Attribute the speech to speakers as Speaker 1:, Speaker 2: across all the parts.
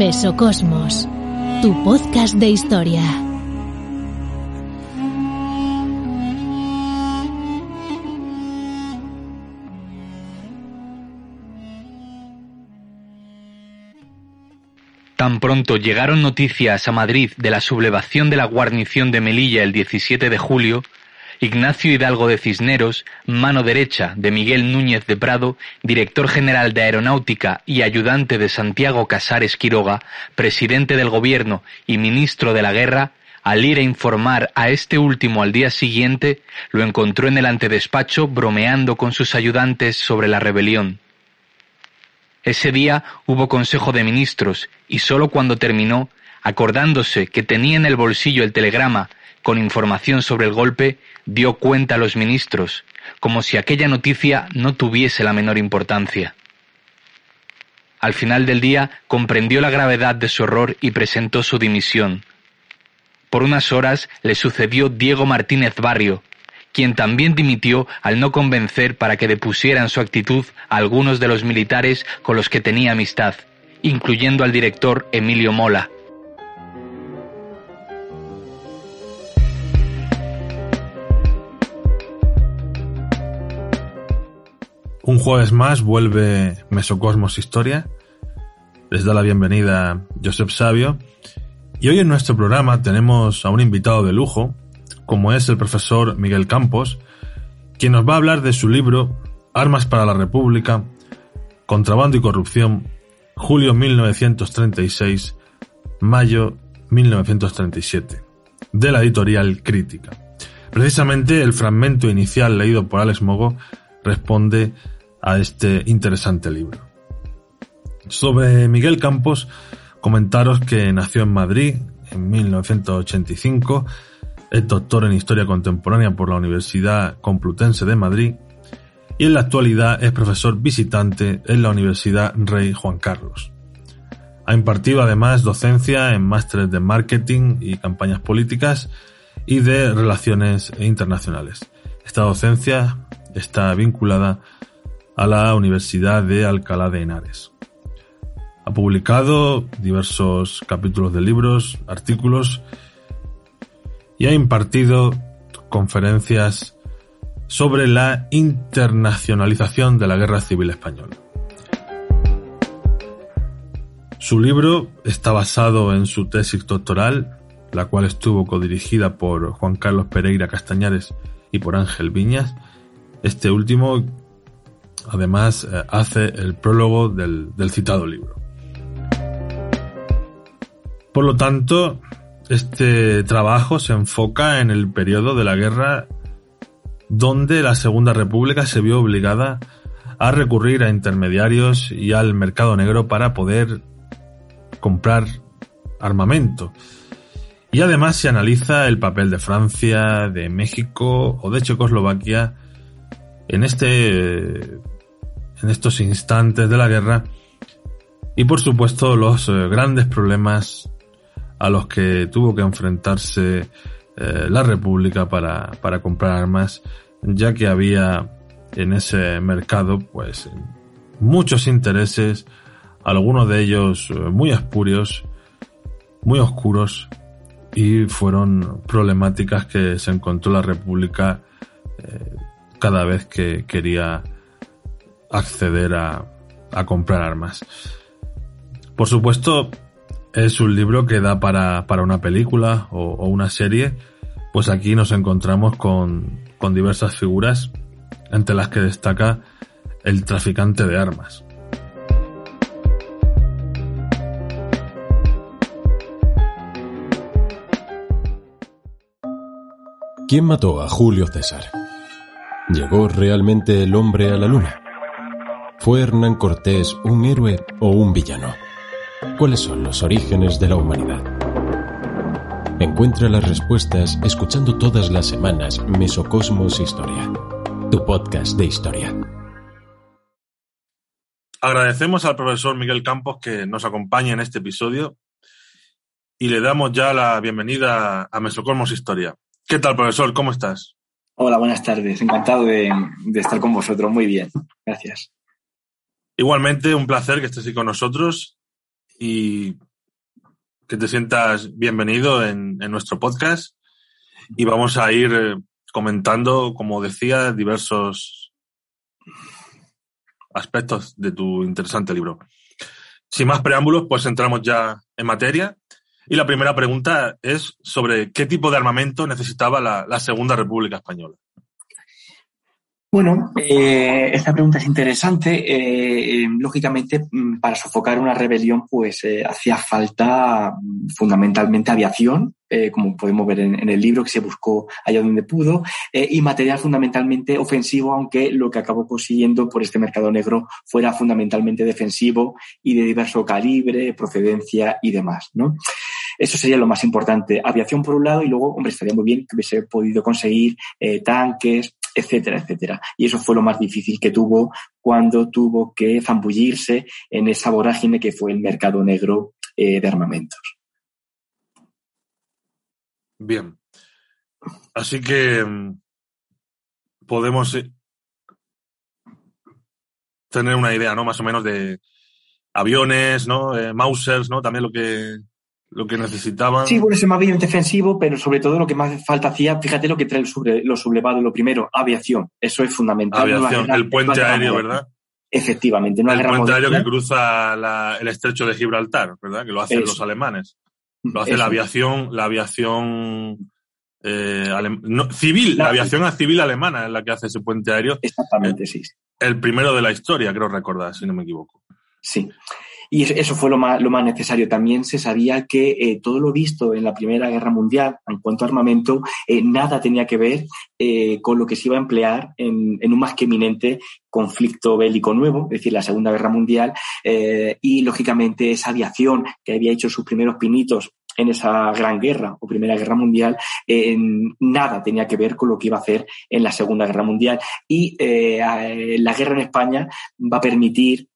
Speaker 1: Mesocosmos, tu podcast de historia.
Speaker 2: Tan pronto llegaron noticias a Madrid de la sublevación de la guarnición de Melilla el 17 de julio, Ignacio Hidalgo de Cisneros, mano derecha de Miguel Núñez de Prado, director general de Aeronáutica y ayudante de Santiago Casares Quiroga, presidente del gobierno y ministro de la guerra, al ir a informar a este último al día siguiente, lo encontró en el antedespacho bromeando con sus ayudantes sobre la rebelión. Ese día hubo Consejo de Ministros y sólo cuando terminó, acordándose que tenía en el bolsillo el telegrama con información sobre el golpe, dio cuenta a los ministros, como si aquella noticia no tuviese la menor importancia. Al final del día comprendió la gravedad de su horror y presentó su dimisión. Por unas horas le sucedió Diego Martínez Barrio, quien también dimitió al no convencer para que depusieran su actitud a algunos de los militares con los que tenía amistad, incluyendo al director Emilio Mola.
Speaker 3: Un jueves más vuelve Mesocosmos Historia. Les da la bienvenida Josep Sabio. Y hoy en nuestro programa tenemos a un invitado de lujo, como es el profesor Miguel Campos, quien nos va a hablar de su libro Armas para la República, Contrabando y Corrupción, julio 1936, mayo 1937, de la editorial Crítica. Precisamente el fragmento inicial leído por Alex Mogo responde a este interesante libro. Sobre Miguel Campos, comentaros que nació en Madrid en 1985 es doctor en Historia Contemporánea por la Universidad Complutense de Madrid y en la actualidad es profesor visitante en la Universidad Rey Juan Carlos. Ha impartido además docencia en másteres de marketing y campañas políticas y de relaciones internacionales. Esta docencia está vinculada a la Universidad de Alcalá de Henares. Ha publicado diversos capítulos de libros, artículos y ha impartido conferencias sobre la internacionalización de la Guerra Civil Española. Su libro está basado en su tesis doctoral, la cual estuvo codirigida por Juan Carlos Pereira Castañares y por Ángel Viñas. Este último, además, eh, hace el prólogo del, citado libro. Por lo tanto, este trabajo se enfoca en el periodo de la guerra donde la Segunda República se vio obligada a recurrir a intermediarios y al mercado negro para poder comprar armamento. Y además se analiza el papel de Francia, de México o de Checoslovaquia en este en estos instantes de la guerra y por supuesto los eh, grandes problemas a los que tuvo que enfrentarse eh, la República para, para comprar armas, ya que había en ese mercado pues muchos intereses, algunos de ellos eh, muy espurios, muy oscuros y fueron problemáticas que se encontró la República cada vez que quería acceder a, a comprar armas. Por supuesto, es un libro que da para, para una película o, una serie, pues aquí nos encontramos con, con diversas figuras, entre las que destaca el traficante de armas.
Speaker 4: ¿Quién mató a Julio César? ¿Llegó realmente el hombre a la luna? ¿Fue Hernán Cortés un héroe o un villano? ¿Cuáles son los orígenes de la humanidad? Encuentra las respuestas escuchando todas las semanas Mesocosmos Historia, tu podcast de historia.
Speaker 3: Agradecemos al profesor Miguel Campos que nos acompañe en este episodio y le damos ya la bienvenida a Mesocosmos Historia. ¿Qué tal, profesor? ¿Cómo estás?
Speaker 5: Hola, buenas tardes. Encantado de, estar con vosotros. Muy bien. Gracias.
Speaker 3: Igualmente, un placer que estés aquí con nosotros y que te sientas bienvenido en, en nuestro podcast y vamos a ir eh, comentando, como decía, diversos aspectos de tu interesante libro. Sin más preámbulos, pues entramos ya en materia. Y la primera pregunta es sobre qué tipo de armamento necesitaba la, Segunda República Española.
Speaker 5: Bueno, eh, esta pregunta es interesante. Eh, eh, lógicamente, mm, para sofocar una rebelión, pues hacía falta mm, fundamentalmente aviación, como podemos ver en, en, el libro que se buscó allá donde pudo, y material fundamentalmente ofensivo, aunque lo que acabó consiguiendo por este mercado negro fuera fundamentalmente defensivo y de diverso calibre, procedencia y demás, ¿no? Eso sería lo más importante. Aviación por un lado y luego, hombre, estaría muy bien que hubiese podido conseguir eh, tanques, etcétera, etcétera. Y eso fue lo más difícil que tuvo cuando tuvo que zambullirse en esa vorágine que fue el mercado negro eh, de armamentos.
Speaker 3: Bien. Así que mm, podemos eh, tener una idea, ¿no? Más o menos de aviones, ¿no? Eh, Mausers, ¿no? También lo que lo que necesitaban.
Speaker 5: Sí, bueno, ese más bien defensivo, pero sobre todo lo que más falta hacía, fíjate lo que trae el sobre, lo sublevado, lo primero, aviación. Eso es fundamental.
Speaker 3: Aviación, guerra, el puente aéreo, ¿verdad?
Speaker 5: Efectivamente.
Speaker 3: No el puente aéreo que cruza la, el estrecho de Gibraltar, ¿verdad? Que lo hacen Eso. los alemanes. Lo hace Eso. la aviación, la aviación eh, no, civil, la, la aviación civil alemana es la que hace ese puente aéreo.
Speaker 5: Exactamente, sí.
Speaker 3: El primero de la historia, creo recordar, si no me equivoco.
Speaker 5: Sí. Y eso fue lo más, lo más necesario. También se sabía que eh, todo lo visto en la Primera Guerra Mundial en cuanto a armamento, eh, nada tenía que ver eh, con lo que se iba a emplear en, un más que eminente conflicto bélico nuevo, es decir, la Segunda Guerra Mundial, y lógicamente esa aviación que había hecho sus primeros pinitos en esa gran guerra o primera guerra mundial, nada tenía que ver con lo que iba a hacer en la segunda guerra mundial. Y la guerra en España va a permitir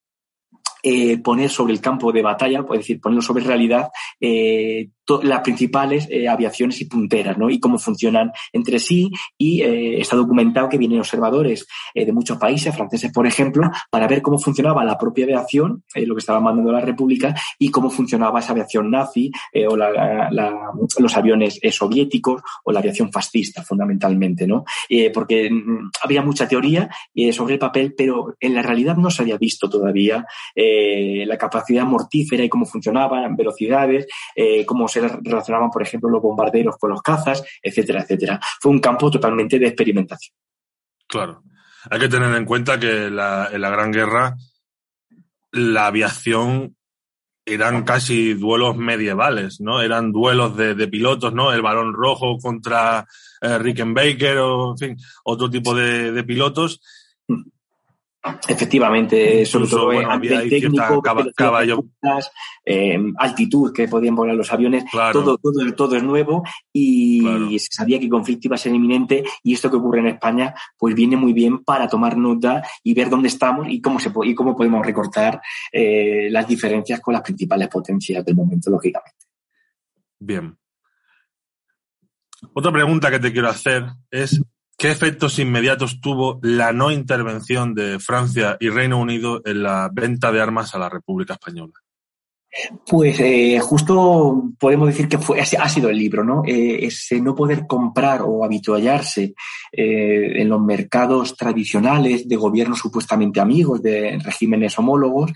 Speaker 5: eh, poner sobre el campo de batalla, es decir, ponerlo sobre realidad, eh, las principales eh, aviaciones y punteras, ¿no? Y cómo funcionan entre sí. Y está documentado que vienen observadores de muchos países, franceses, por ejemplo, para ver cómo funcionaba la propia aviación, lo que estaba mandando la República, y cómo funcionaba esa aviación nazi, o la, la, los aviones soviéticos, o la aviación fascista, fundamentalmente, ¿no? Porque mm, había mucha teoría sobre el papel, pero en la realidad no se había visto todavía la capacidad mortífera y cómo funcionaban, velocidades, cómo se relacionaban, por ejemplo, los bombarderos con los cazas, etcétera, etcétera. Fue un campo totalmente de experimentación.
Speaker 3: Claro. Hay que tener en cuenta que la, en la Gran Guerra la aviación eran casi duelos medievales, ¿no? Eran duelos de, de pilotos, ¿no? El balón rojo contra eh, Rickenbacker o, en fin, otro tipo de, de pilotos.
Speaker 5: Efectivamente, sobre todo bueno, a nivel técnico,
Speaker 3: caballo.
Speaker 5: Eh, altitud que podían volar los aviones, claro. todo, todo, todo es nuevo y claro. se sabía que el conflicto iba a ser inminente y esto que ocurre en España pues viene muy bien para tomar nota y ver dónde estamos y cómo, se, y cómo podemos recortar eh, las diferencias con las principales potencias del momento, lógicamente.
Speaker 3: Bien. Otra pregunta que te quiero hacer es ¿Qué efectos inmediatos tuvo la no intervención de Francia y Reino Unido en la venta de armas a la República Española?
Speaker 5: Pues eh, justo podemos decir que fue, ha sido el libro, ¿no? Eh, ese no poder comprar o habituallarse eh, en los mercados tradicionales de gobiernos supuestamente amigos, de regímenes homólogos,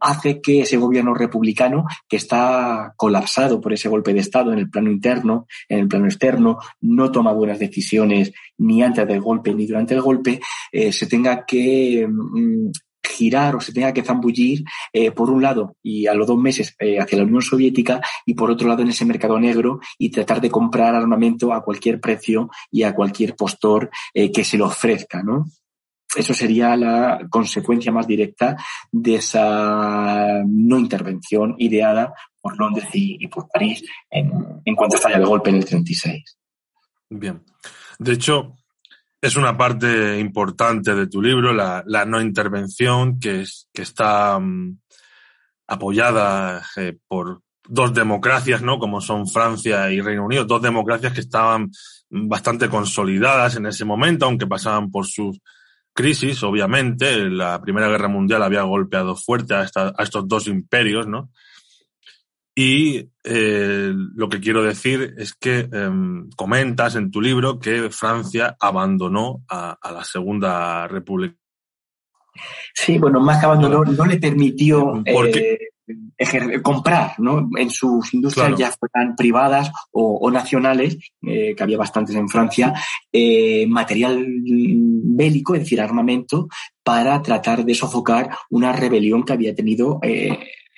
Speaker 5: hace que ese gobierno republicano, que está colapsado por ese golpe de Estado en el plano interno, en el plano externo, no toma buenas decisiones ni antes del golpe ni durante el golpe, se tenga que mm, girar o se tenga que zambullir eh, por un lado y a los dos meses eh, hacia la Unión Soviética y por otro lado en ese mercado negro y tratar de comprar armamento a cualquier precio y a cualquier postor eh, que se lo ofrezca, ¿no? Eso sería la consecuencia más directa de esa no intervención ideada por Londres y, por París en, en cuanto estalla el golpe en el 36.
Speaker 3: Bien. De hecho, es una parte importante de tu libro, la, la no intervención, que, es, que está um, apoyada eh, por dos democracias, ¿no? Como son Francia y Reino Unido, dos democracias que estaban bastante consolidadas en ese momento, aunque pasaban por sus crisis, obviamente. La Primera Guerra Mundial había golpeado fuerte a, esta, a estos dos imperios, ¿no? Y eh, lo que quiero decir es que em, comentas en tu libro que Francia abandonó a, la Segunda República.
Speaker 5: Sí, bueno, más que abandonó, no le permitió eh, comprar, ¿no? En sus industrias ya fueran privadas o, nacionales, eh, que había bastantes en Francia, material bélico, es decir, armamento, para tratar de sofocar una rebelión que había tenido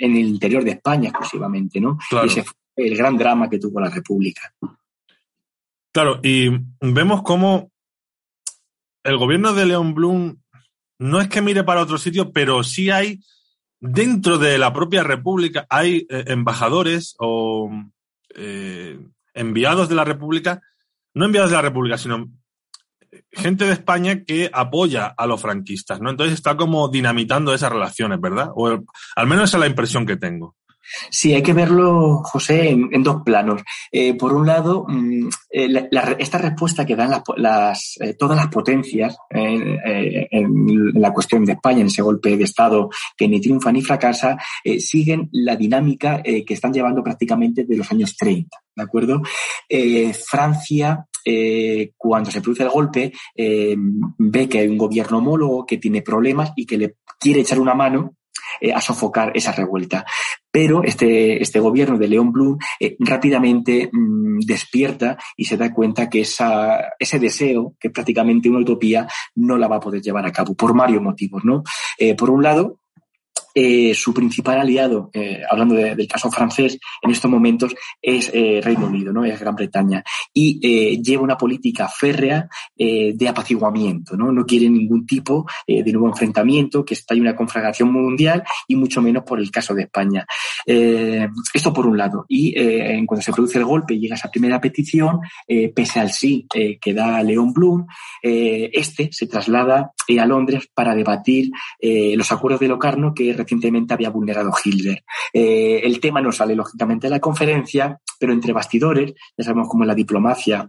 Speaker 5: en el interior de España exclusivamente, ¿no? Y ese fue el gran drama que tuvo la República.
Speaker 3: Claro, y vemos cómo el gobierno de León Blum no es que mire para otro sitio, pero sí hay dentro de la propia República, hay eh, embajadores o eh, enviados de la República, no enviados de la República, sino gente de España que apoya a los franquistas, ¿no? Entonces está como dinamitando esas relaciones, ¿verdad? O al menos esa es la impresión que tengo.
Speaker 5: Sí, hay que verlo, José, en, dos planos. Eh, por un lado, mm, eh, esta respuesta que dan eh, todas las potencias en la cuestión de España, en ese golpe de Estado que ni triunfa ni fracasa, siguen la dinámica que están llevando prácticamente de los años 30. ¿De acuerdo? Francia eh, cuando se produce el golpe, eh, ve que hay un gobierno homólogo que tiene problemas y que le quiere echar una mano eh, a sofocar esa revuelta. Pero este, este gobierno de León Blum rápidamente mm, despierta y se da cuenta que esa, ese deseo, que es prácticamente una utopía, no la va a poder llevar a cabo por varios motivos. ¿no? por un lado, eh, su principal aliado, eh, hablando del caso francés, en estos momentos es eh, Reino Unido, ¿no? Es Gran Bretaña. Y eh, lleva una política férrea de apaciguamiento, ¿no? No quiere ningún tipo de nuevo enfrentamiento, que estalle una conflagración mundial y mucho menos por el caso de España. esto por un lado. Y en cuando se produce el golpe y llega esa primera petición, pese al sí que da León Blum, este se traslada a Londres para debatir los acuerdos de Locarno que recientemente había vulnerado Hitler. Eh, el tema no sale lógicamente de la conferencia, pero entre bastidores, ya sabemos cómo es la diplomacia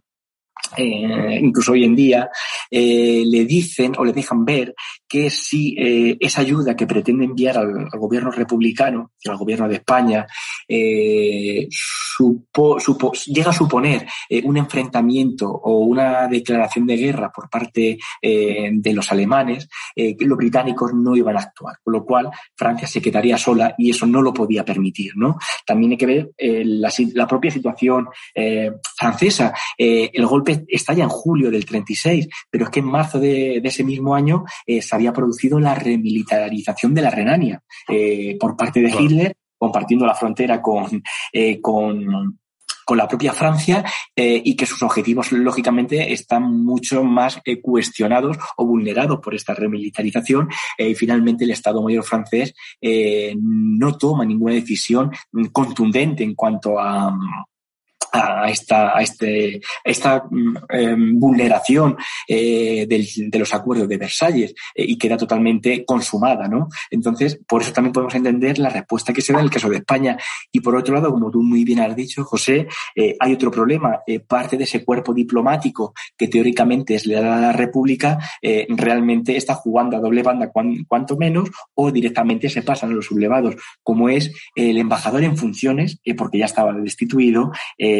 Speaker 5: eh, incluso hoy en día, eh, le dicen o le dejan ver que si eh, esa ayuda que pretende enviar al, gobierno republicano, al gobierno de España, llega a suponer un enfrentamiento o una declaración de guerra por parte de los alemanes, los británicos no iban a actuar, con lo cual Francia se quedaría sola y eso no lo podía permitir. ¿no? También hay que ver la, propia situación francesa. el golpe estalla en julio del 36, pero es que en marzo de, ese mismo año eh, se había producido la remilitarización de la Renania eh, por parte de Hitler, compartiendo la frontera con, eh, con con la propia Francia y que sus objetivos, lógicamente, están mucho más cuestionados o vulnerados por esta remilitarización. y finalmente, el Estado Mayor francés no toma ninguna decisión contundente en cuanto a, a esta, a este, esta mm, em, vulneración eh, de los acuerdos de Versalles eh, y queda totalmente consumada, ¿no? Entonces, por eso también podemos entender la respuesta que se da en el caso de España. Y por otro lado, como tú muy bien has dicho, José, eh, hay otro problema. parte de ese cuerpo diplomático que teóricamente es leal a la República, realmente está jugando a doble banda cuanto menos o directamente se pasan a los sublevados, como es el embajador en funciones, porque ya estaba destituido,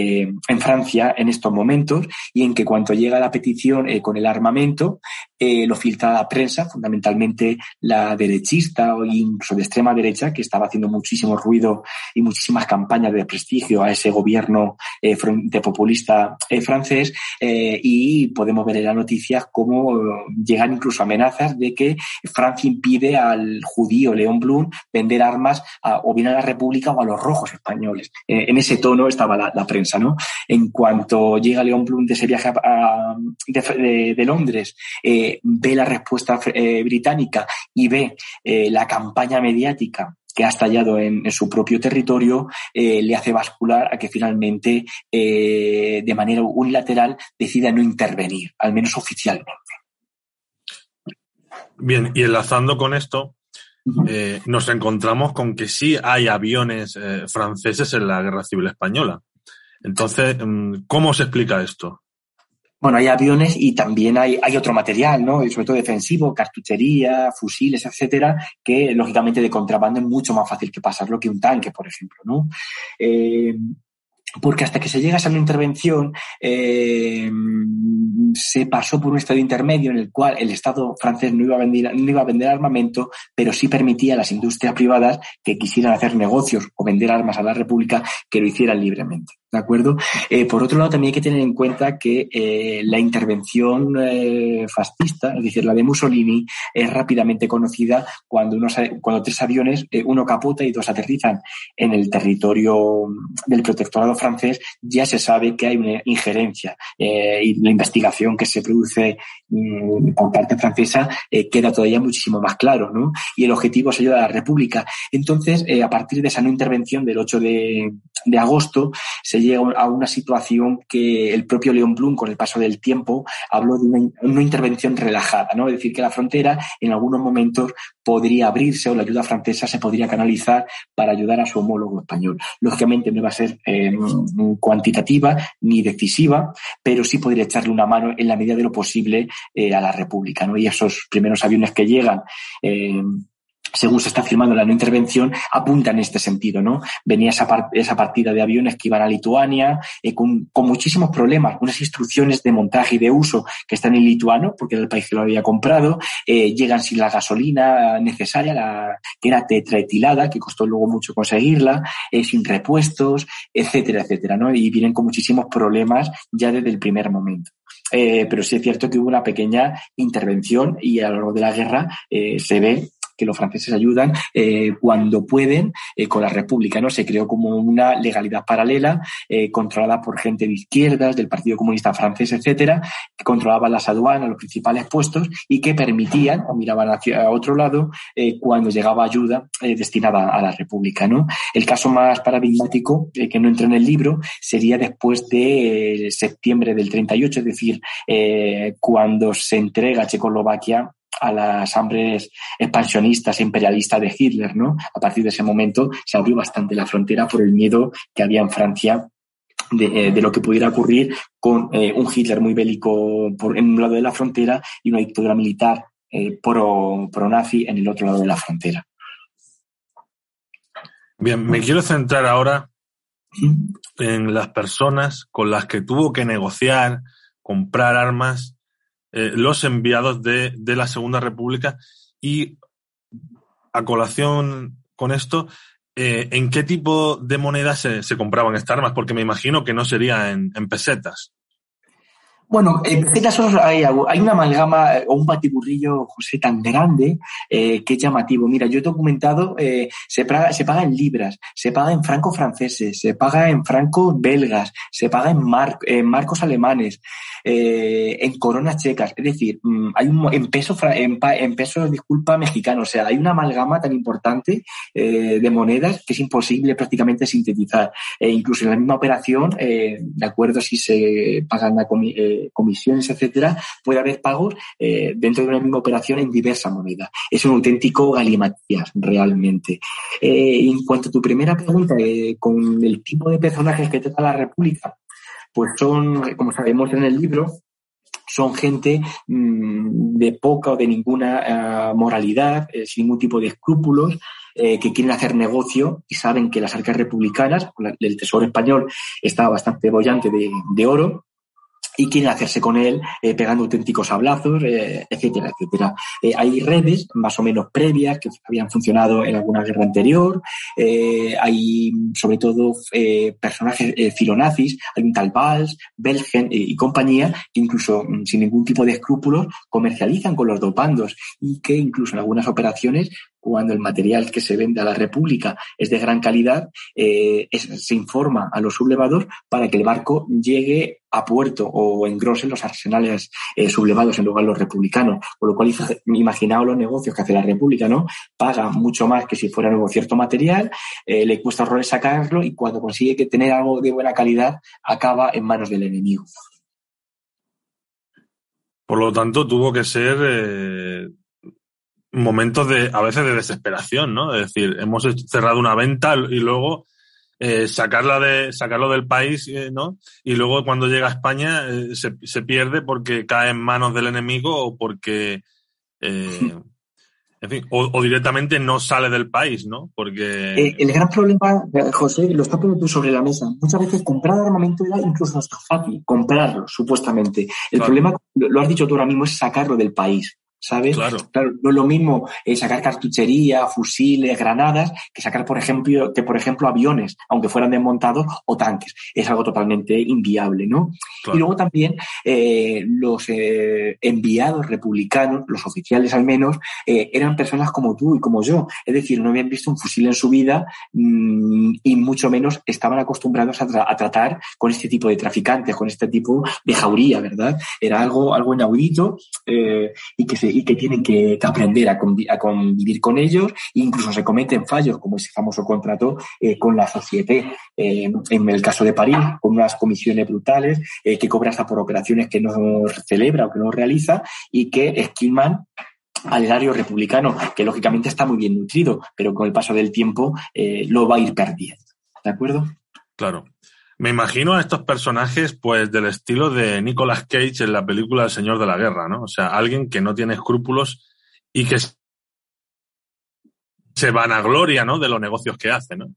Speaker 5: en Francia en estos momentos y en que cuando llega la petición eh, con el armamento, eh, lo filtra la prensa, fundamentalmente la derechista o incluso de extrema derecha, que estaba haciendo muchísimo ruido y muchísimas campañas de prestigio a ese gobierno de populista francés. y podemos ver en las noticias cómo llegan incluso amenazas de que Francia impide al judío León Blum vender armas o bien a la República o a los rojos españoles. en ese tono estaba la prensa. En cuanto llega León Blum de ese viaje de, Londres, eh, ve la respuesta eh, británica y ve eh, la campaña mediática que ha estallado en, su propio territorio, le hace bascular a que finalmente, de manera unilateral, decida no intervenir, al menos oficialmente.
Speaker 3: Bien, y enlazando con esto, nos encontramos con que sí hay aviones franceses en la Guerra Civil Española. Entonces, mm, ¿cómo se explica esto?
Speaker 5: Bueno, hay aviones y también hay, hay otro material, ¿no? Sobre todo defensivo, cartuchería, fusiles, etcétera, que lógicamente de contrabando es mucho más fácil que pasarlo que un tanque, por ejemplo, ¿no? Eh, porque hasta que se llega a esa intervención eh, se pasó por un estado intermedio en el cual el Estado francés no iba, a vender, no iba a vender armamento, pero sí permitía a las industrias privadas que quisieran hacer negocios o vender armas a la República que lo hicieran libremente. ¿De acuerdo? Eh, por otro lado, también hay que tener en cuenta que eh, la intervención eh, fascista, es decir, la de Mussolini, es rápidamente conocida cuando, unos, cuando tres aviones, uno capota y dos aterrizan en el territorio del protectorado francés, ya se sabe que hay una injerencia y la investigación que se produce mm, por parte francesa queda todavía muchísimo más claro, ¿no? Y el objetivo es ayudar a la República. Entonces, a partir de esa no intervención del 8 de, de agosto, se llega a una situación que el propio León Blum, con el paso del tiempo, habló de una, intervención relajada, ¿no? Es decir, que la frontera en algunos momentos podría abrirse o la ayuda francesa se podría canalizar para ayudar a su homólogo español. Lógicamente no va a ser eh, cuantitativa ni decisiva, pero sí podría echarle una mano en la medida de lo posible eh, a la República. ¿no? Y esos primeros aviones que llegan eh, según se está firmando la no intervención, apunta en este sentido, ¿no? Venía esa, esa partida de aviones que iban a Lituania eh, con, muchísimos problemas, unas instrucciones de montaje y de uso que están en lituano, porque era el país que lo había comprado, eh, llegan sin la gasolina necesaria, la, que era tetraetilada, que costó luego mucho conseguirla, eh, sin repuestos, etcétera, etcétera, ¿no? Y vienen con muchísimos problemas ya desde el primer momento. Pero sí es cierto que hubo una pequeña intervención y a lo largo de la guerra se ve que los franceses ayudan eh, cuando pueden eh, con la República, ¿no? Se creó como una legalidad paralela eh, controlada por gente de izquierdas, del Partido Comunista Francés, etcétera, que controlaban las aduanas, los principales puestos y que permitían o miraban hacia otro lado eh, cuando llegaba ayuda eh, destinada a la República, ¿no? El caso más paradigmático eh, que no entra en el libro sería después de septiembre del 38, es decir, cuando se entrega Checoslovaquia a las hambres expansionistas e imperialistas de Hitler, ¿no? A partir de ese momento se abrió bastante la frontera por el miedo que había en Francia de, de, lo que pudiera ocurrir con eh, un Hitler muy bélico por, en un lado de la frontera y una dictadura militar eh, pro, pro nazi en el otro lado de la frontera.
Speaker 3: Bien, me quiero centrar ahora en las personas con las que tuvo que negociar, comprar armas eh, los enviados de, de, la Segunda República y a colación con esto, eh, ¿en qué tipo de moneda se, compraban estas armas? Porque me imagino que no sería en pesetas.
Speaker 5: Bueno, en pesetas hay, hay una amalgama o un patiburrillo, José, tan grande eh, que es llamativo. Mira, yo he documentado, eh, se, paga, se paga en libras, se paga en francos franceses, se paga en francos belgas, se paga en, mar, en marcos alemanes, eh, en coronas checas. Es decir, mm, hay un, en peso, en, en peso, disculpa, mexicano. O sea, hay una amalgama tan importante eh, de monedas que es imposible prácticamente sintetizar. E incluso en la misma operación, eh, de acuerdo si se pagan la comi comisiones, etcétera, puede haber pagos eh, dentro de una misma operación en diversa moneda. Es un auténtico galimatías, realmente. Eh, en cuanto a tu primera pregunta, eh, con el tipo de personajes que trata la República, pues son, como sabemos en el libro, son gente mmm, de poca o de ninguna uh, moralidad, sin ningún tipo de escrúpulos, que quieren hacer negocio y saben que las arcas republicanas, el Tesoro español estaba bastante bollante de oro, y quieren hacerse con él eh, pegando auténticos hablazos, eh, etcétera, etcétera. Eh, hay redes más o menos previas que habían funcionado en alguna guerra anterior, eh, hay sobre todo eh, personajes filonazis, hay un tal Valls, Belgen y compañía que incluso mm, sin ningún tipo de escrúpulos comercializan con los dopandos y que incluso en algunas operaciones cuando el material que se vende a la República es de gran calidad, eh, es, se informa a los sublevados para que el barco llegue a puerto o engrose los arsenales eh, sublevados en lugar de los republicanos. Con lo cual, imaginaos los negocios que hace la República, ¿no? Paga mucho más que si fuera nuevo cierto material, eh, le cuesta horrores sacarlo y cuando consigue que tener algo de buena calidad, acaba en manos del enemigo.
Speaker 3: Por lo tanto, tuvo que ser eh, momentos de, a veces de desesperación, ¿no? Es decir, hemos cerrado una venta y luego eh, sacarla de, sacarlo del país, eh, ¿no? Y luego cuando llega a España eh, se, se, pierde porque cae en manos del enemigo o porque, en fin, o, o, directamente no sale del país, ¿no? Porque...
Speaker 5: el gran problema, José, lo está poniendo tú sobre la mesa. Muchas veces comprar armamento era incluso hasta fácil, comprarlo, supuestamente. El claro. problema, lo has dicho tú ahora mismo, es sacarlo del país. ¿Sabes?
Speaker 3: Claro.
Speaker 5: claro. No es lo mismo eh, sacar cartuchería, fusiles, granadas, que sacar, por ejemplo, que por ejemplo aviones, aunque fueran desmontados, o tanques. Es algo totalmente inviable, ¿no? Claro. Y luego también eh, los eh, enviados republicanos, los oficiales al menos, eh, eran personas como tú y como yo. Es decir, no habían visto un fusil en su vida mmm, y mucho menos estaban acostumbrados a, tra a, tratar con este tipo de traficantes, con este tipo de jauría, ¿verdad? Era algo, algo inaudito eh, y que se y que tienen que, aprender a, convi a, convivir con ellos, incluso se cometen fallos, como ese famoso contrato eh, con la Société, eh, en el caso de París, con unas comisiones brutales, eh, que cobra hasta por operaciones que no celebra o que no realiza, y que esquiman al erario republicano, que lógicamente está muy bien nutrido, pero con el paso del tiempo eh, lo va a ir perdiendo. ¿De acuerdo?
Speaker 3: Claro. Me imagino a estos personajes, pues, del estilo de Nicolas Cage en la película El Señor de la Guerra, ¿no? O sea, alguien que no tiene escrúpulos y que se vanagloria, ¿no? De los negocios que hace, ¿no?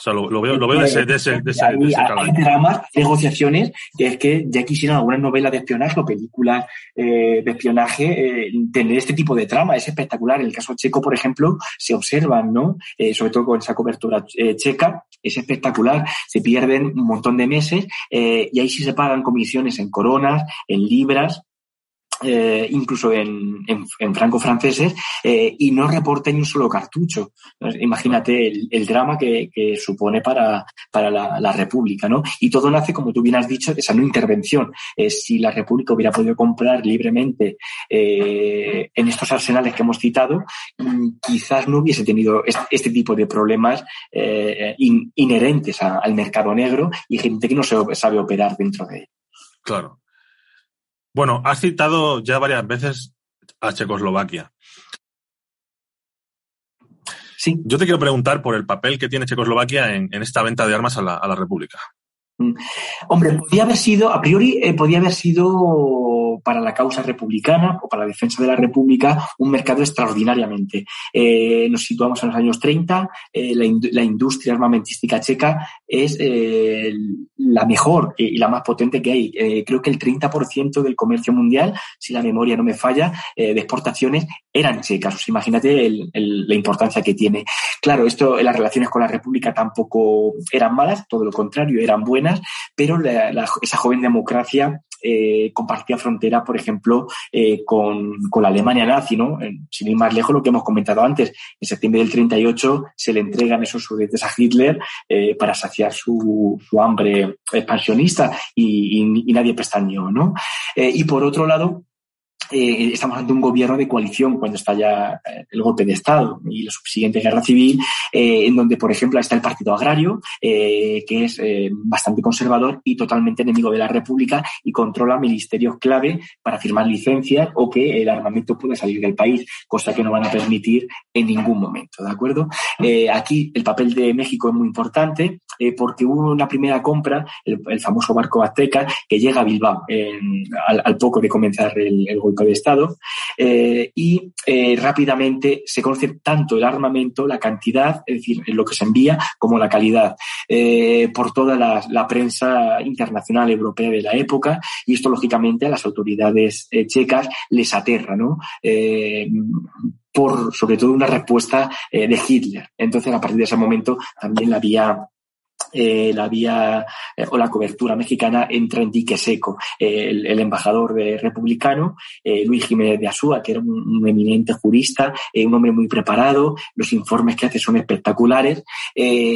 Speaker 3: O sea, lo, lo veo, lo veo de ese, de ese, de ese,
Speaker 5: hay,
Speaker 3: de ese
Speaker 5: hay dramas, negociaciones, que es que ya quisieran algunas novelas de espionaje o películas eh, de espionaje eh, tener este tipo de trama. Es espectacular. En el caso checo, por ejemplo, se observan, ¿no? Eh, sobre todo con esa cobertura checa, es espectacular. Se pierden un montón de meses eh, y ahí sí se pagan comisiones en coronas, en libras, eh, incluso en, en, en franco-franceses, eh, y no reporta ni un solo cartucho. Imagínate el, el drama que, que, supone para, para la, la, República, ¿no? Y todo nace, como tú bien has dicho, de esa no intervención. Eh, si la República hubiera podido comprar libremente eh, en estos arsenales que hemos citado, quizás no hubiese tenido este, este tipo de problemas eh, in, inherentes a, al mercado negro y gente que no se sabe operar dentro de él.
Speaker 3: Claro. Bueno, has citado ya varias veces a Checoslovaquia.
Speaker 5: Sí.
Speaker 3: Yo te quiero preguntar por el papel que tiene Checoslovaquia en, en esta venta de armas a la, a la, República.
Speaker 5: Hombre, podía haber sido, a priori, eh, podía haber sido para la causa republicana o para la defensa de la República un mercado extraordinariamente. Eh, nos situamos en los años 30, eh, la, in la, industria armamentística checa es eh, la mejor y la más potente que hay. Eh, creo que el 30% del comercio mundial, si la memoria no me falla, eh, de exportaciones eran checas. Pues imagínate el, el, la importancia que tiene. Claro, esto, las relaciones con la República tampoco eran malas, todo lo contrario, eran buenas, pero la, la, esa joven democracia eh, compartía por ejemplo, eh, con, con, la Alemania nazi, ¿no? Sin ir más lejos, lo que hemos comentado antes. En septiembre del 38 se le entregan esos sudetes a Hitler eh, para saciar su, su, hambre expansionista y nadie pestañeó, ¿no? Eh, y por otro lado, eh, estamos ante un gobierno de coalición cuando está ya eh, el golpe de Estado y la subsiguiente guerra civil, eh, en donde, por ejemplo, está el Partido Agrario, eh, que es eh, bastante conservador y totalmente enemigo de la República y controla ministerios clave para firmar licencias o que el armamento pueda salir del país, cosa que no van a permitir en ningún momento, ¿de acuerdo? Aquí el papel de México es muy importante porque hubo una primera compra, el, famoso barco Azteca, que llega a Bilbao al, poco de comenzar el, el de Estado eh, y eh, rápidamente se conoce tanto el armamento, la cantidad, es decir, lo que se envía, como la calidad eh, por toda la, la, prensa internacional europea de la época y esto lógicamente a las autoridades checas les aterra, ¿no? Por sobre todo una respuesta de Hitler. Entonces, a partir de ese momento, también la vía eh, la vía eh, o la cobertura mexicana entra en dique seco. Eh, el, el, embajador de republicano, eh, Luis Jiménez de Asúa, que era un, eminente jurista, eh, un hombre muy preparado, los informes que hace son espectaculares,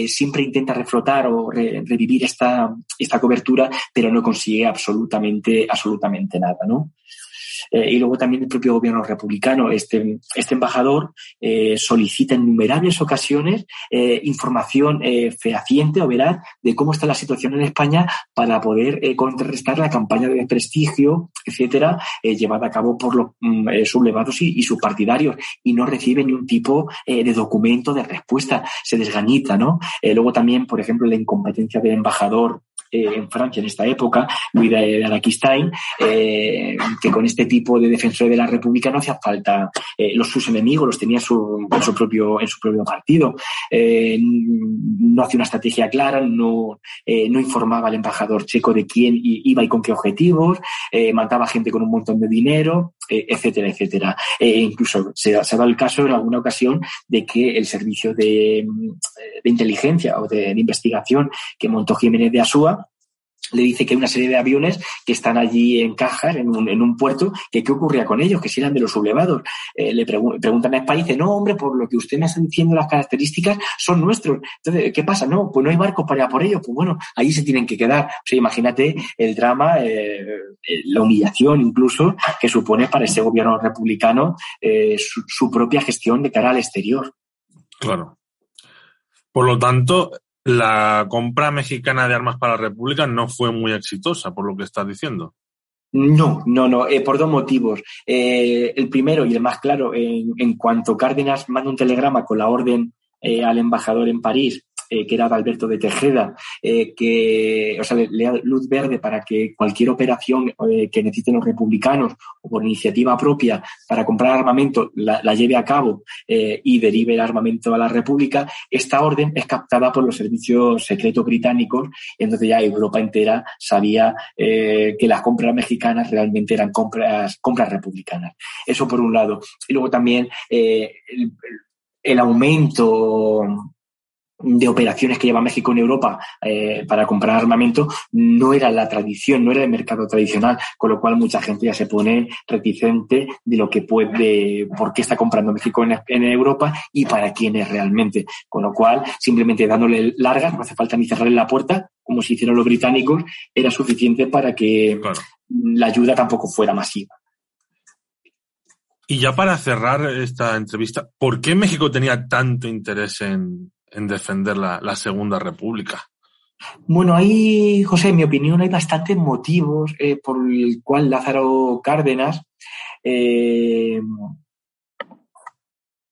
Speaker 5: siempre intenta reflotar o re, revivir esta, esta cobertura, pero no consigue absolutamente, absolutamente nada, ¿no? Eh, y luego también el propio gobierno republicano. Este, este embajador eh, solicita en innumerables ocasiones eh, información fehaciente o veraz de cómo está la situación en España para poder contrarrestar la campaña de desprestigio, etcétera, llevada a cabo por los mm, sublevados y, sus partidarios. Y no recibe ni un tipo de documento de respuesta. Se desgañita, ¿no? luego también, por ejemplo, la incompetencia del embajador en Francia en esta época, Luis de Araquistain, eh, que con este tipo de defensor de la República no hacía falta, eh, los sus enemigos los tenía su, en, su propio, en su propio partido. Eh, no hacía una estrategia clara, no, informaba al embajador checo de quién iba y con qué objetivos, mataba gente con un montón de dinero, etcétera, etcétera. incluso se, ha dado el caso en alguna ocasión de que el servicio de, de inteligencia o de, de investigación que montó Jiménez de Asúa le dice que hay una serie de aviones que están allí en cajas, en un, puerto, que qué ocurría con ellos, que si eran de los sublevados. Eh, le preguntan a España dice, no, hombre, por lo que usted me está diciendo, las características son nuestros. Entonces, ¿qué pasa? No, pues no hay barcos para ir por ellos. Pues bueno, allí se tienen que quedar. O sea, imagínate el drama, eh, eh, la humillación incluso que supone para ese gobierno republicano su propia gestión de cara al exterior.
Speaker 3: Claro. Por lo tanto, la compra mexicana de armas para la República no fue muy exitosa, por lo que estás diciendo.
Speaker 5: No, no, no, eh, por dos motivos. Eh, el primero y el más claro, en, cuanto Cárdenas manda un telegrama con la orden eh, al embajador en París eh, que era de Alberto de Tejeda, eh, que, o sea, le, da luz verde para que cualquier operación eh, que necesiten los republicanos o por iniciativa propia para comprar armamento la, lleve a cabo y derive el armamento a la República, esta orden es captada por los servicios secretos británicos entonces ya Europa entera sabía que las compras mexicanas realmente eran compras, compras republicanas. Eso por un lado. Y luego también el aumento de operaciones que lleva México en Europa eh, para comprar armamento no era la tradición, no era el mercado tradicional, con lo cual mucha gente ya se pone reticente de lo que puede, por qué está comprando México en, Europa y para quién es realmente. Con lo cual, simplemente dándole largas, no hace falta ni cerrarle la puerta, como se hicieron los británicos, era suficiente para que la ayuda tampoco fuera masiva.
Speaker 3: Y ya para cerrar esta entrevista, ¿por qué México tenía tanto interés en, en defender la, Segunda República?
Speaker 5: Bueno, ahí, José, en mi opinión, hay bastantes motivos eh, por el cual Lázaro Cárdenas eh,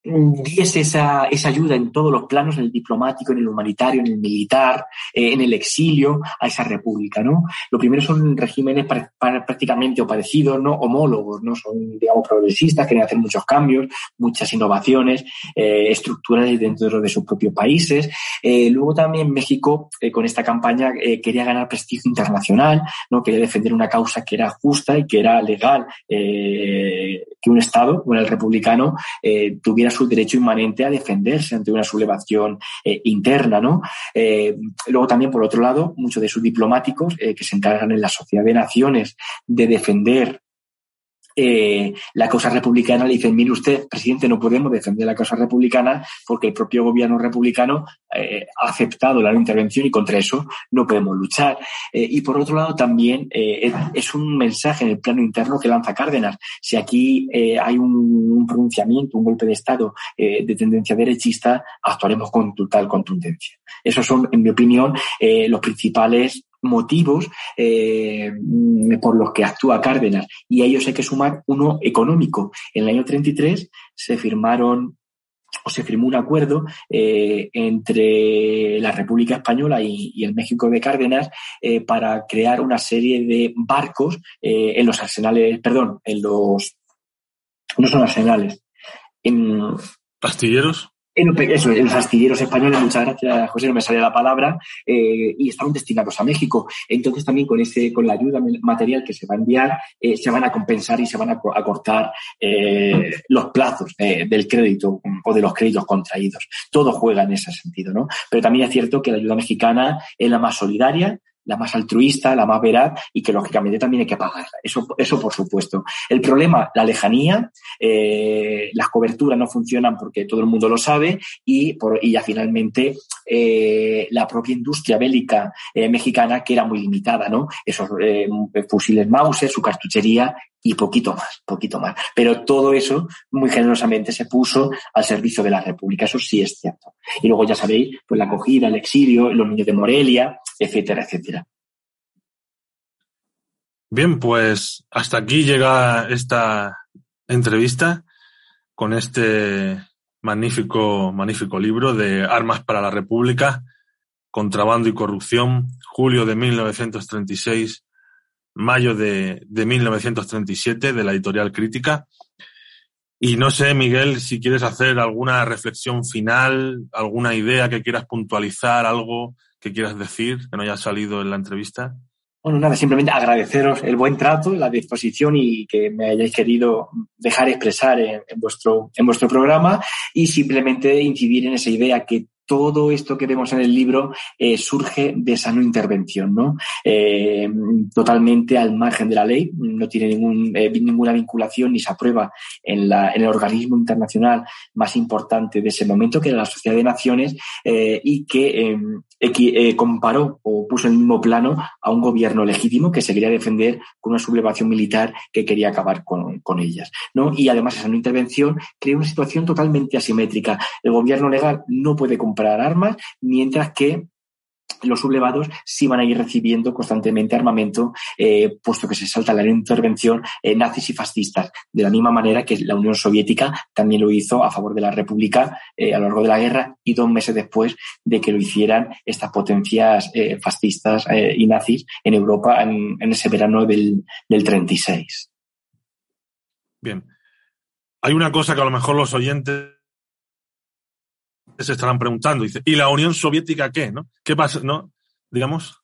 Speaker 5: diese esa, esa ayuda en todos los planos, en el diplomático, en el humanitario, en el militar, eh, en el exilio, a esa república, ¿no? Lo primero son regímenes prácticamente o parecidos, ¿no? Homólogos, ¿no? Son, digamos, progresistas, quieren hacer muchos cambios, muchas innovaciones eh, estructurales dentro de sus propios países. Eh, luego también México, con esta campaña, quería ganar prestigio internacional, ¿no? Quería defender una causa que era justa y que era legal, que un Estado, bueno, el republicano, tuviera su derecho inmanente a defenderse ante una sublevación eh, interna, ¿no? Eh, luego también, por otro lado, muchos de sus diplomáticos eh, que se encargan en la Sociedad de Naciones de defender eh, la causa republicana le dicen, mire usted, presidente, no podemos defender la causa republicana porque el propio gobierno republicano eh, ha aceptado la intervención y contra eso no podemos luchar. Eh, y por otro lado, también es un mensaje en el plano interno que lanza Cárdenas. Si aquí hay un, un, pronunciamiento, un golpe de Estado de tendencia derechista, actuaremos con total contundencia. Esos son, en mi opinión, los principales motivos eh, por los que actúa Cárdenas. Y a ellos hay que sumar uno económico. En el año 33 se firmaron o se firmó un acuerdo eh, entre la República Española y, y, el México de Cárdenas eh, para crear una serie de barcos eh, en los arsenales, perdón, en los no son arsenales, en
Speaker 3: astilleros
Speaker 5: eso, los astilleros españoles, muchas gracias, José, no me sale la palabra, eh, y estaban destinados a México. Entonces también con ese, con la ayuda material que se va a enviar, eh, se van a compensar y se van a, a cortar eh, los plazos del crédito o de los créditos contraídos. Todo juega en ese sentido, ¿no? Pero también es cierto que la ayuda mexicana es la más solidaria, la más altruista, la más veraz y que lógicamente también hay que pagarla. Eso, eso por supuesto. El problema, la lejanía, eh, las coberturas no funcionan porque todo el mundo lo sabe y, por, y ya finalmente eh, la propia industria bélica eh, mexicana que era muy limitada, ¿no? Esos eh, fusiles Mauser, su cartuchería y poquito más, poquito más. Pero todo eso muy generosamente se puso al servicio de la República, eso sí es cierto. Y luego ya sabéis, pues la acogida, el exilio, los niños de Morelia, etcétera, etcétera.
Speaker 3: Bien, pues hasta aquí llega esta entrevista con este magnífico, magnífico libro de Armas para la República, Contrabando y Corrupción, julio de 1936 mayo de, de 1937 de la editorial Crítica. Y no sé, Miguel, si quieres hacer alguna reflexión final, alguna idea que quieras puntualizar, algo que quieras decir que no haya salido en la entrevista.
Speaker 5: Bueno, nada, simplemente agradeceros el buen trato, la disposición y que me hayáis querido dejar expresar en, vuestro, en vuestro programa y simplemente incidir en esa idea que todo esto que vemos en el libro eh, surge de esa no intervención, ¿no? Eh, totalmente al margen de la ley, no tiene eh, ninguna vinculación ni se aprueba en, el organismo internacional más importante de ese momento, que era la Sociedad de Naciones, y que em, comparó o puso en el mismo plano a un gobierno legítimo que se quería defender con una sublevación militar que quería acabar con, con ellas, ¿no? Y además esa no intervención crea una situación totalmente asimétrica. El gobierno legal no puede comprar armas, mientras que los sublevados sí van a ir recibiendo constantemente armamento, eh, puesto que se salta la intervención eh, nazis y fascistas, de la misma manera que la Unión Soviética también lo hizo a favor de la República eh, a lo largo de la guerra y dos meses después de que lo hicieran estas potencias fascistas y nazis en Europa en, en ese verano del, del 36.
Speaker 3: Bien. Hay una cosa que a lo mejor los oyentes se estarán preguntando. Dice, ¿y la Unión Soviética qué? ¿no? ¿Qué pasa? ¿No? Digamos.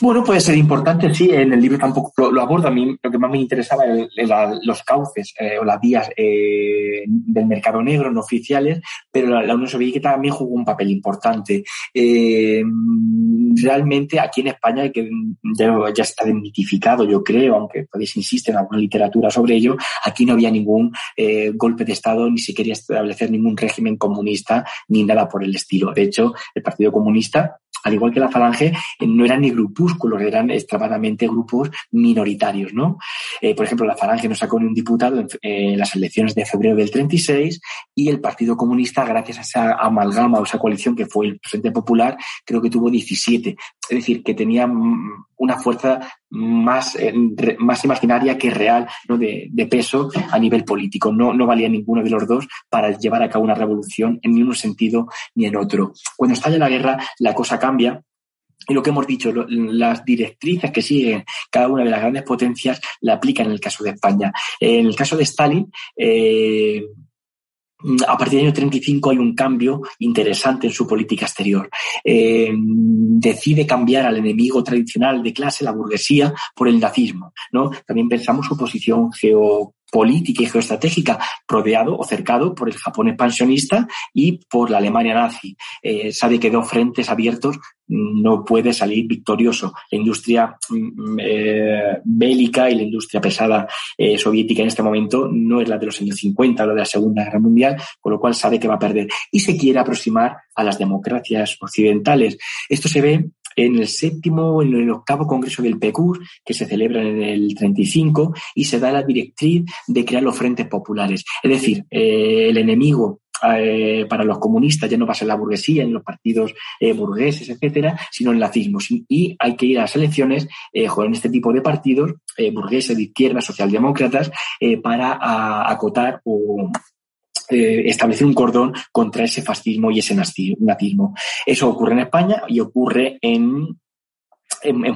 Speaker 5: Bueno, puede ser importante, sí, en el libro tampoco lo, lo aborda. A mí lo que más me interesaba eran los cauces eh, o las vías eh, del mercado negro no oficiales, pero la, Unión Soviética también jugó un papel importante. Eh, realmente aquí en España, que ya, ya, está desmitificado, yo creo, aunque podéis insistir en alguna literatura sobre ello, aquí no había ningún eh, golpe de Estado, ni se quería establecer ningún régimen comunista, ni nada por el estilo. De hecho, el Partido Comunista al igual que la Falange, no eran ni grupúsculos, eran extremadamente grupos minoritarios, ¿no? Eh, por ejemplo, la Falange no sacó ni un diputado en, eh, las elecciones de febrero del 36 y el Partido Comunista, gracias a esa amalgama o esa coalición que fue el Frente Popular, creo que tuvo 17. Es decir, que tenía una fuerza más, eh, más imaginaria que real, ¿no? De, peso a nivel político. No, no valía ninguno de los dos para llevar a cabo una revolución en ni un sentido ni en otro. Cuando estalla la guerra, la cosa cambia y lo que hemos dicho, las directrices que siguen cada una de las grandes potencias la aplican en el caso de España. En el caso de Stalin, eh, a partir del año 35 hay un cambio interesante en su política exterior. Eh, decide cambiar al enemigo tradicional de clase, la burguesía, por el nazismo. ¿no? También pensamos su posición geo política y geoestratégica rodeado o cercado por el Japón expansionista y por la Alemania nazi. Eh, sabe que dos frentes abiertos no puede salir victorioso. La industria mm, eh, bélica y la industria pesada eh, soviética en este momento no es la de los años 50 o la de la Segunda Guerra Mundial, con lo cual sabe que va a perder. Y se quiere aproximar a las democracias occidentales. Esto se ve en el séptimo, en el octavo congreso del PECUR, que se celebra en el 35, y se da la directriz de crear los frentes populares. Es decir, eh, el enemigo eh, para los comunistas ya no va a ser la burguesía en los partidos eh, burgueses, etcétera, sino el nazismo. Y hay que ir a las elecciones eh, en este tipo de partidos, eh, burgueses de izquierda, socialdemócratas, para acotar o eh, establecer un cordón contra ese fascismo y ese nazismo. Eso ocurre en España y ocurre en,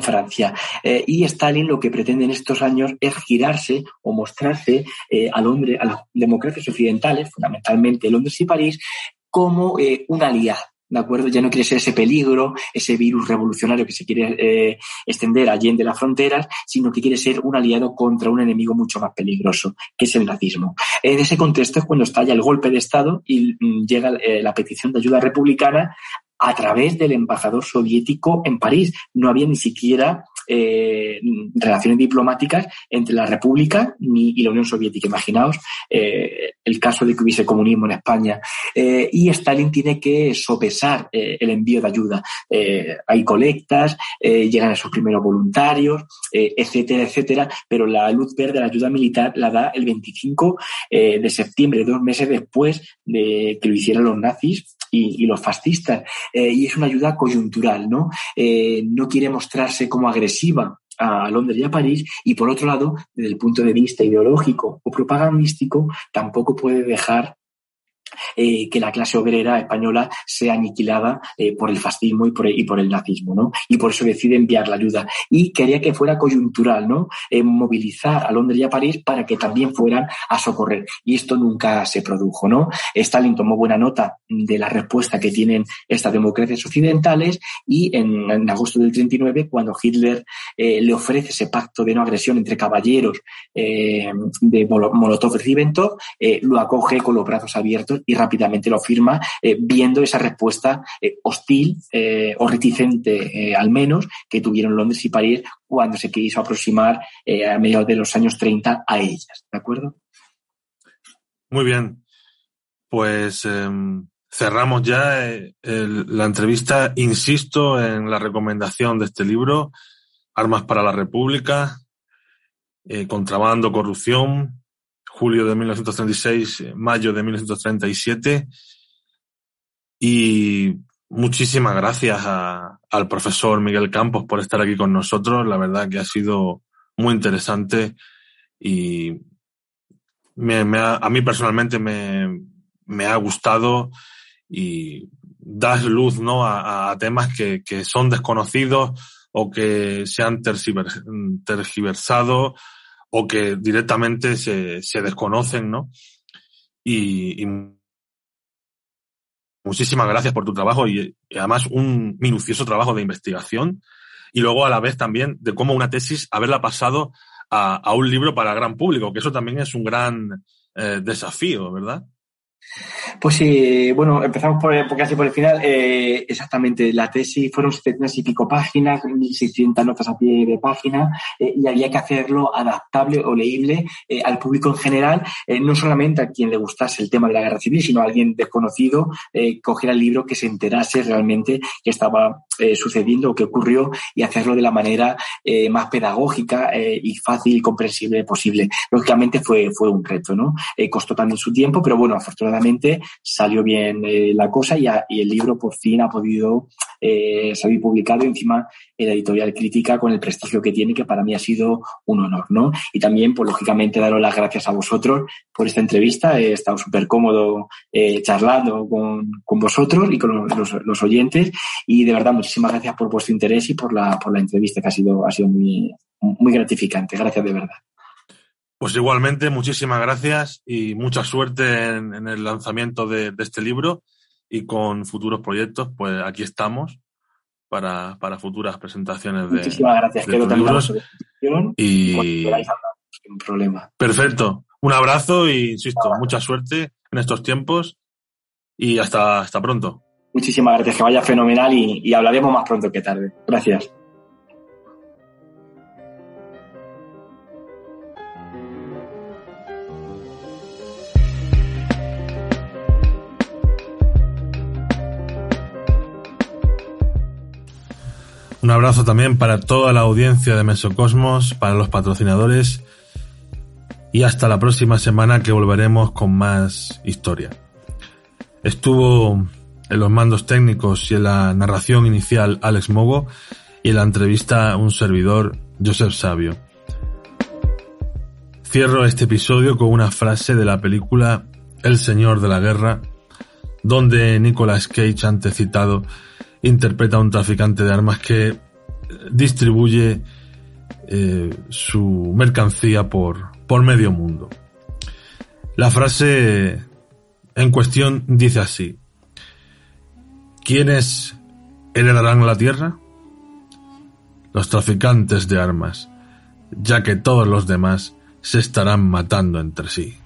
Speaker 5: Francia. Eh, y Stalin lo que pretende en estos años es girarse o mostrarse eh, al hombre, a las democracias occidentales, fundamentalmente Londres y París, como eh, un aliado. ¿De acuerdo? Ya no quiere ser ese peligro, ese virus revolucionario que se quiere eh, extender allende las fronteras, sino que quiere ser un aliado contra un enemigo mucho más peligroso, que es el nazismo. En ese contexto es cuando estalla el golpe de Estado y mm, llega eh, la petición de ayuda republicana a través del embajador soviético en París. No había ni siquiera eh, relaciones diplomáticas entre la República y la Unión Soviética. Imaginaos eh, el caso de que hubiese comunismo en España. Eh, y Stalin tiene que sopesar el envío de ayuda. hay colectas, llegan esos primeros voluntarios, etcétera, etcétera, pero la luz verde, la ayuda militar, la da el 25 de septiembre, dos meses después de que lo hicieran los nazis y, los fascistas. y es una ayuda coyuntural, ¿no? no quiere mostrarse como agresiva a Londres y a París y por otro lado, desde el punto de vista ideológico o propagandístico, tampoco puede dejar eh, que la clase obrera española sea aniquilada eh, por el fascismo y por, y por, el nazismo, ¿no? Y por eso decide enviar la ayuda. Y quería que fuera coyuntural, ¿no? Eh, movilizar a Londres y a París para que también fueran a socorrer. Y esto nunca se produjo, ¿no? Stalin tomó buena nota de la respuesta que tienen estas democracias occidentales y en, en agosto del 39, cuando Hitler le ofrece ese pacto de no agresión entre caballeros de Molotov-Ribbentrop, lo acoge con los brazos abiertos y rápidamente lo firma, eh, viendo esa respuesta eh, hostil eh, o reticente, al menos, que tuvieron Londres y París cuando se quiso aproximar a mediados de los años 30 a ellas. ¿De acuerdo?
Speaker 3: Muy bien. Pues em, cerramos ya la entrevista. Insisto en la recomendación de este libro, Armas para la República, Contrabando, Corrupción, julio de 1936, mayo de 1937. Y muchísimas gracias al profesor Miguel Campos por estar aquí con nosotros. La verdad que ha sido muy interesante y a mí personalmente me, ha gustado y das luz ¿no? a, temas que, que, son desconocidos o que se han tergiversado o que directamente se, se desconocen, ¿no? Y, muchísimas gracias por tu trabajo y, además un minucioso trabajo de investigación y luego a la vez también de cómo una tesis haberla pasado a, a un libro para gran público, que eso también es un gran eh, desafío, ¿verdad?
Speaker 5: Pues sí, bueno, empezamos por, casi por el final. Eh, exactamente, la tesis fueron 700 y pico páginas, 1.600 notas a pie de página, eh, y había que hacerlo adaptable o leíble eh, al público en general, no solamente a quien le gustase el tema de la guerra civil, sino a alguien desconocido, cogiera el libro que se enterase realmente que estaba sucediendo o que ocurrió y hacerlo de la manera más pedagógica y fácil y comprensible posible. Lógicamente fue, fue un reto, ¿no? costó también su tiempo, pero bueno, afortunadamente salió bien eh, la cosa y, el libro por fin ha podido eh, salir publicado encima en la editorial crítica con el prestigio que tiene, que para mí ha sido un honor, ¿no? Y también, pues lógicamente, daros las gracias a vosotros por esta entrevista. He estado súper cómodo eh, charlando con, vosotros y con los, oyentes y de verdad muchísimas gracias por vuestro interés y por la, por la entrevista que ha sido, ha sido muy, muy gratificante. Gracias de verdad.
Speaker 3: Pues igualmente, muchísimas gracias y mucha suerte en, el lanzamiento de, este libro y con futuros proyectos, pues aquí estamos para, futuras presentaciones de
Speaker 5: Muchísimas gracias,
Speaker 3: de libros. Y...
Speaker 5: Sin problema.
Speaker 3: Perfecto. Un abrazo y, insisto, mucha suerte en estos tiempos y hasta, hasta pronto.
Speaker 5: Muchísimas gracias, que vaya fenomenal y, y hablaremos más pronto que tarde. Gracias.
Speaker 3: Un abrazo también para toda la audiencia de Mesocosmos, para los patrocinadores y hasta la próxima semana que volveremos con más historia. Estuvo en los mandos técnicos y en la narración inicial Alex Mogo y en la entrevista un servidor Joseph Sabio. Cierro este episodio con una frase de la película El Señor de la Guerra, donde Nicolas Cage, antes citado, interpreta a un traficante de armas que distribuye eh, su mercancía por, por medio mundo. La frase en cuestión dice así. ¿Quiénes heredarán la tierra? Los traficantes de armas, ya que todos los demás se estarán matando entre sí.